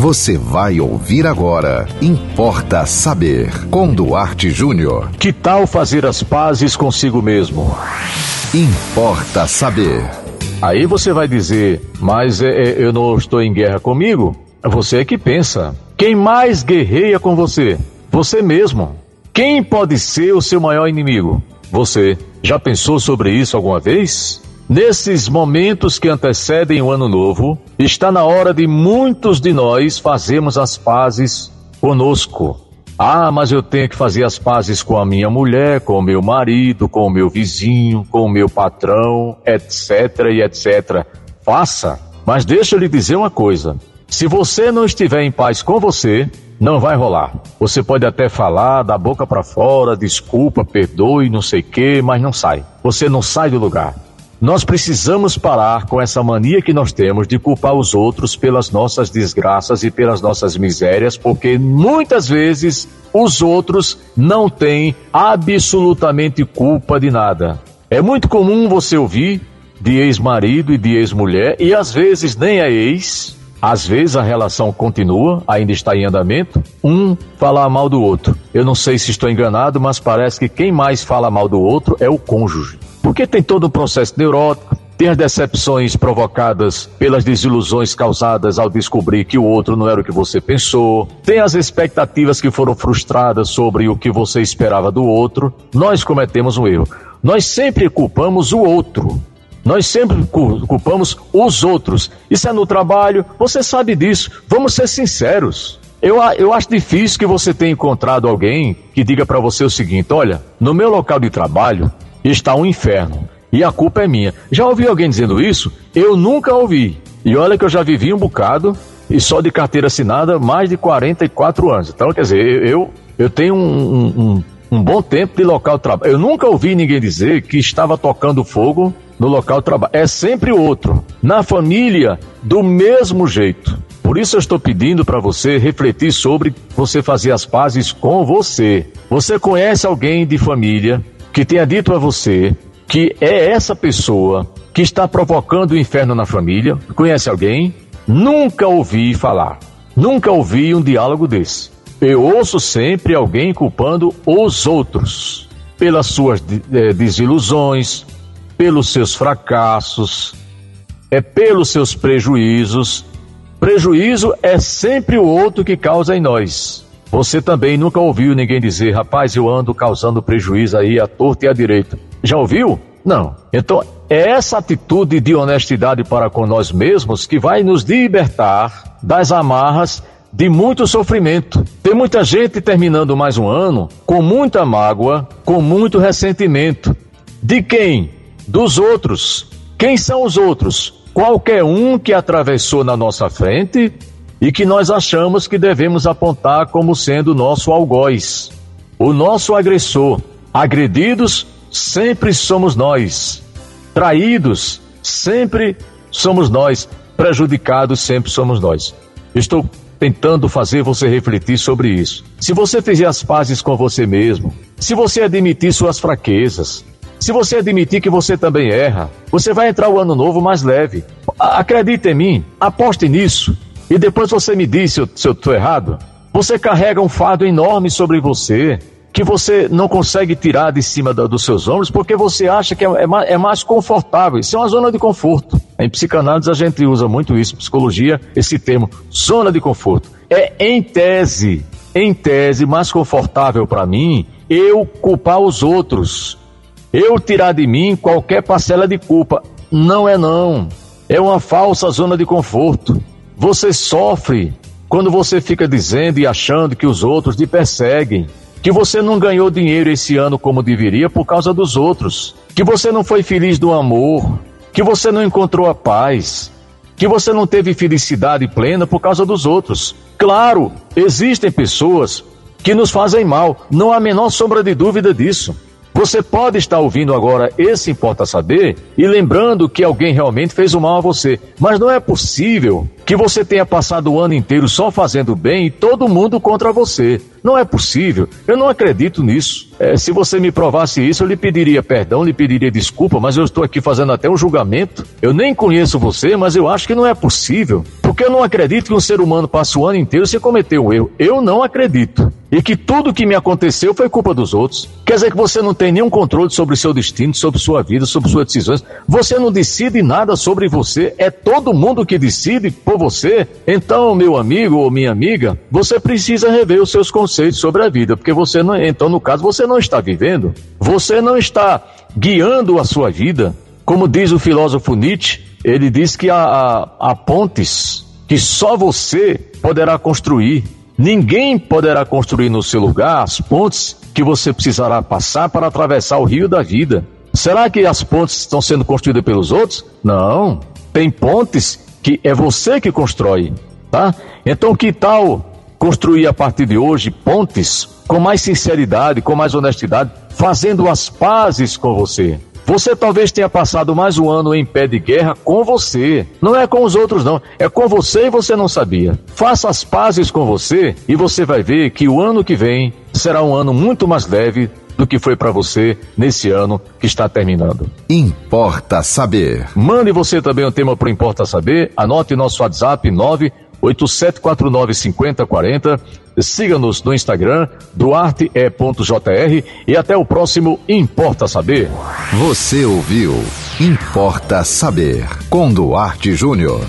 Você vai ouvir agora. Importa saber. Com Duarte Júnior. Que tal fazer as pazes consigo mesmo? Importa saber. Aí você vai dizer, mas é, é, eu não estou em guerra comigo? Você é que pensa. Quem mais guerreia com você? Você mesmo. Quem pode ser o seu maior inimigo? Você. Já pensou sobre isso alguma vez? Nesses momentos que antecedem o ano novo, está na hora de muitos de nós fazermos as pazes conosco. Ah, mas eu tenho que fazer as pazes com a minha mulher, com o meu marido, com o meu vizinho, com o meu patrão, etc e etc. Faça, mas deixa eu lhe dizer uma coisa. Se você não estiver em paz com você, não vai rolar. Você pode até falar da boca para fora, desculpa, perdoe, não sei o quê, mas não sai. Você não sai do lugar. Nós precisamos parar com essa mania que nós temos de culpar os outros pelas nossas desgraças e pelas nossas misérias, porque muitas vezes os outros não têm absolutamente culpa de nada. É muito comum você ouvir de ex-marido e de ex-mulher, e às vezes nem é ex, às vezes a relação continua, ainda está em andamento, um falar mal do outro. Eu não sei se estou enganado, mas parece que quem mais fala mal do outro é o cônjuge. Porque tem todo um processo neurótico, tem as decepções provocadas pelas desilusões causadas ao descobrir que o outro não era o que você pensou, tem as expectativas que foram frustradas sobre o que você esperava do outro. Nós cometemos um erro. Nós sempre culpamos o outro. Nós sempre culpamos os outros. Isso é no trabalho, você sabe disso. Vamos ser sinceros. Eu, eu acho difícil que você tenha encontrado alguém que diga para você o seguinte: olha, no meu local de trabalho, está um inferno e a culpa é minha. Já ouvi alguém dizendo isso? Eu nunca ouvi. E olha que eu já vivi um bocado e só de carteira assinada mais de 44 anos. Então, quer dizer, eu, eu tenho um, um, um bom tempo de local de trabalho. Eu nunca ouvi ninguém dizer que estava tocando fogo no local de trabalho. É sempre outro. Na família, do mesmo jeito. Por isso eu estou pedindo para você refletir sobre você fazer as pazes com você. Você conhece alguém de família que tenha dito a você que é essa pessoa que está provocando o inferno na família? Conhece alguém? Nunca ouvi falar. Nunca ouvi um diálogo desse. Eu ouço sempre alguém culpando os outros pelas suas é, desilusões, pelos seus fracassos, é pelos seus prejuízos. Prejuízo é sempre o outro que causa em nós. Você também nunca ouviu ninguém dizer, rapaz, eu ando causando prejuízo aí à torta e à direita. Já ouviu? Não. Então, é essa atitude de honestidade para com nós mesmos que vai nos libertar das amarras de muito sofrimento. Tem muita gente terminando mais um ano com muita mágoa, com muito ressentimento. De quem? Dos outros. Quem são os outros? Qualquer um que atravessou na nossa frente e que nós achamos que devemos apontar como sendo nosso algoz, o nosso agressor. Agredidos sempre somos nós, traídos sempre somos nós, prejudicados sempre somos nós. Estou tentando fazer você refletir sobre isso. Se você fizer as pazes com você mesmo, se você admitir suas fraquezas, se você admitir que você também erra, você vai entrar o ano novo mais leve. Acredite em mim, aposte nisso e depois você me diz se eu, estou errado. Você carrega um fardo enorme sobre você que você não consegue tirar de cima da, dos seus ombros porque você acha que é, é, mais, é, mais confortável. Isso é uma zona de conforto. Em psicanálise a gente usa muito isso, psicologia, esse termo, zona de conforto. É em tese, em tese, mais confortável para mim eu culpar os outros. Eu tirar de mim qualquer parcela de culpa. Não é não. É uma falsa zona de conforto. Você sofre quando você fica dizendo e achando que os outros te perseguem, que você não ganhou dinheiro esse ano como deveria por causa dos outros, que você não foi feliz do amor, que você não encontrou a paz, que você não teve felicidade plena por causa dos outros. Claro, existem pessoas que nos fazem mal, não há a menor sombra de dúvida disso. Você pode estar ouvindo agora esse Importa Saber e lembrando que alguém realmente fez o mal a você, mas não é possível que você tenha passado o ano inteiro só fazendo bem e todo mundo contra você. Não é possível. Eu não acredito nisso. É, se você me provasse isso, eu lhe pediria perdão, lhe pediria desculpa, mas eu estou aqui fazendo até um julgamento. Eu nem conheço você, mas eu acho que não é possível. Porque eu não acredito que um ser humano passe o ano inteiro sem cometer um erro. Eu não acredito. E que tudo que me aconteceu foi culpa dos outros. Quer dizer que você não tem nenhum controle sobre seu destino, sobre sua vida, sobre suas decisões. Você não decide nada sobre você. É todo mundo que decide por você. Então, meu amigo ou minha amiga, você precisa rever os seus conceitos sobre a vida. Porque você não, então, no caso, você não está vivendo. Você não está guiando a sua vida. Como diz o filósofo Nietzsche, ele diz que há, há, há pontes que só você poderá construir. Ninguém poderá construir no seu lugar as pontes que você precisará passar para atravessar o rio da vida. Será que as pontes estão sendo construídas pelos outros? Não. Tem pontes que é você que constrói, tá? Então que tal construir a partir de hoje pontes com mais sinceridade, com mais honestidade, fazendo as pazes com você? Você talvez tenha passado mais um ano em pé de guerra com você. Não é com os outros, não. É com você e você não sabia. Faça as pazes com você e você vai ver que o ano que vem será um ano muito mais leve do que foi para você nesse ano que está terminando. Importa saber. Mande você também um tema para Importa Saber. Anote nosso WhatsApp 987495040. Siga-nos no Instagram, duarte.jr e até o próximo Importa Saber. Você ouviu Importa Saber com Duarte Júnior.